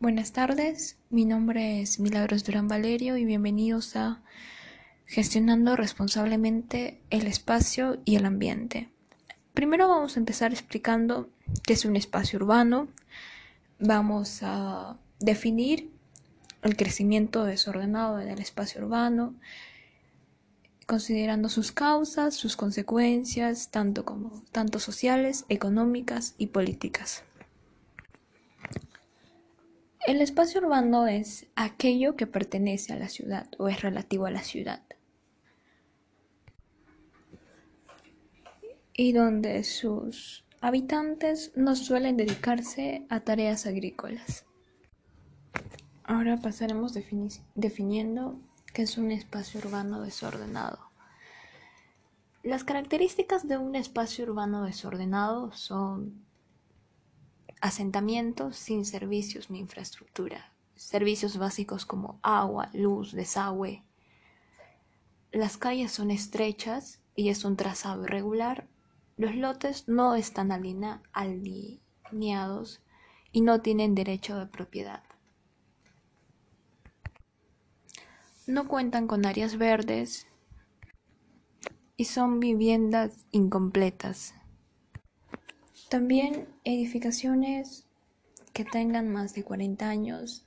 Buenas tardes, mi nombre es Milagros Durán Valerio y bienvenidos a Gestionando responsablemente el espacio y el ambiente. Primero vamos a empezar explicando qué es un espacio urbano. Vamos a definir el crecimiento desordenado en el espacio urbano, considerando sus causas, sus consecuencias, tanto como tanto sociales, económicas y políticas. El espacio urbano es aquello que pertenece a la ciudad o es relativo a la ciudad. Y donde sus habitantes no suelen dedicarse a tareas agrícolas. Ahora pasaremos definiendo qué es un espacio urbano desordenado. Las características de un espacio urbano desordenado son asentamientos sin servicios ni infraestructura, servicios básicos como agua, luz, desagüe. Las calles son estrechas y es un trazado irregular. Los lotes no están alineados y no tienen derecho de propiedad. No cuentan con áreas verdes y son viviendas incompletas. También edificaciones que tengan más de 40 años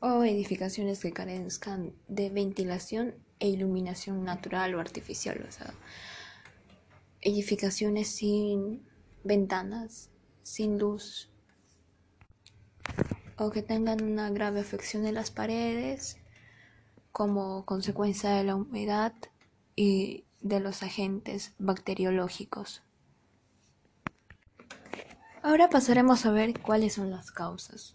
o edificaciones que carezcan de ventilación e iluminación natural o artificial, o sea, edificaciones sin ventanas, sin luz, o que tengan una grave afección en las paredes como consecuencia de la humedad y de los agentes bacteriológicos. Ahora pasaremos a ver cuáles son las causas.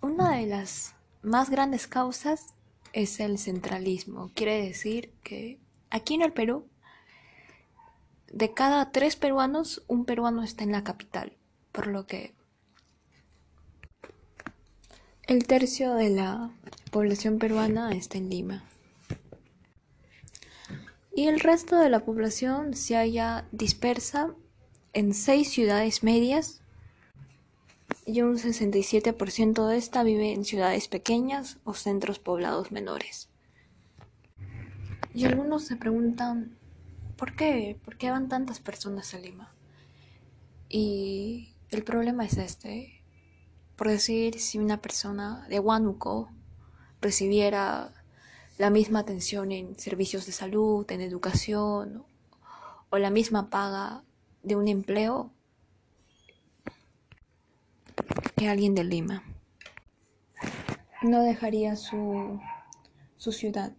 Una de las más grandes causas es el centralismo. Quiere decir que aquí en el Perú, de cada tres peruanos, un peruano está en la capital, por lo que el tercio de la población peruana está en Lima. Y el resto de la población se halla dispersa en seis ciudades medias y un 67% de esta vive en ciudades pequeñas o centros poblados menores. Y algunos se preguntan, ¿por qué? ¿Por qué van tantas personas a Lima? Y el problema es este. Por decir, si una persona de Huánuco recibiera la misma atención en servicios de salud, en educación, o la misma paga de un empleo que alguien de Lima. No dejaría su, su ciudad.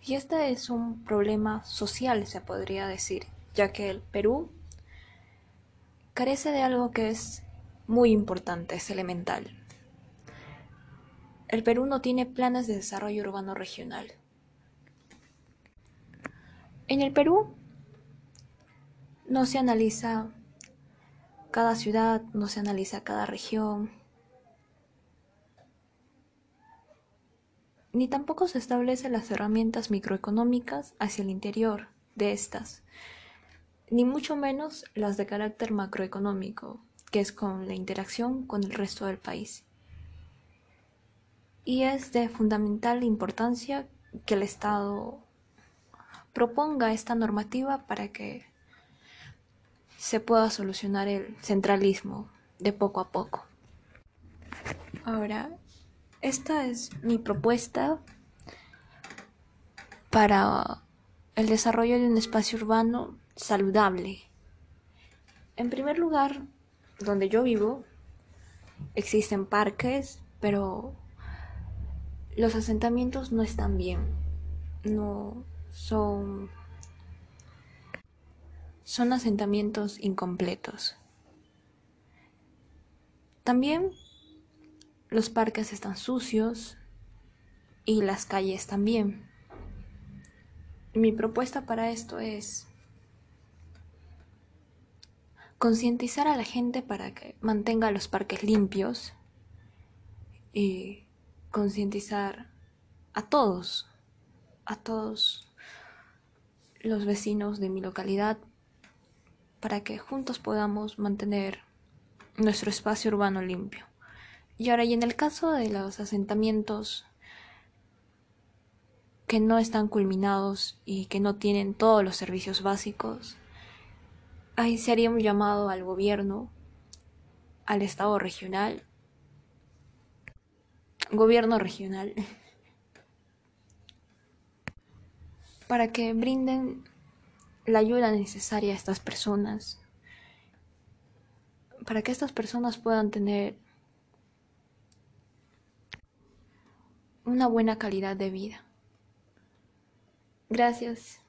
Y este es un problema social, se podría decir, ya que el Perú carece de algo que es muy importante, es elemental. El Perú no tiene planes de desarrollo urbano regional. En el Perú no se analiza cada ciudad, no se analiza cada región, ni tampoco se establecen las herramientas microeconómicas hacia el interior de estas, ni mucho menos las de carácter macroeconómico, que es con la interacción con el resto del país. Y es de fundamental importancia que el Estado proponga esta normativa para que se pueda solucionar el centralismo de poco a poco. Ahora, esta es mi propuesta para el desarrollo de un espacio urbano saludable. En primer lugar, donde yo vivo, existen parques, pero los asentamientos no están bien. No son son asentamientos incompletos. También los parques están sucios y las calles también. Mi propuesta para esto es concientizar a la gente para que mantenga los parques limpios y concientizar a todos, a todos los vecinos de mi localidad para que juntos podamos mantener nuestro espacio urbano limpio. Y ahora, y en el caso de los asentamientos que no están culminados y que no tienen todos los servicios básicos, ahí se haría un llamado al gobierno, al Estado regional, gobierno regional, para que brinden la ayuda necesaria a estas personas, para que estas personas puedan tener una buena calidad de vida. Gracias.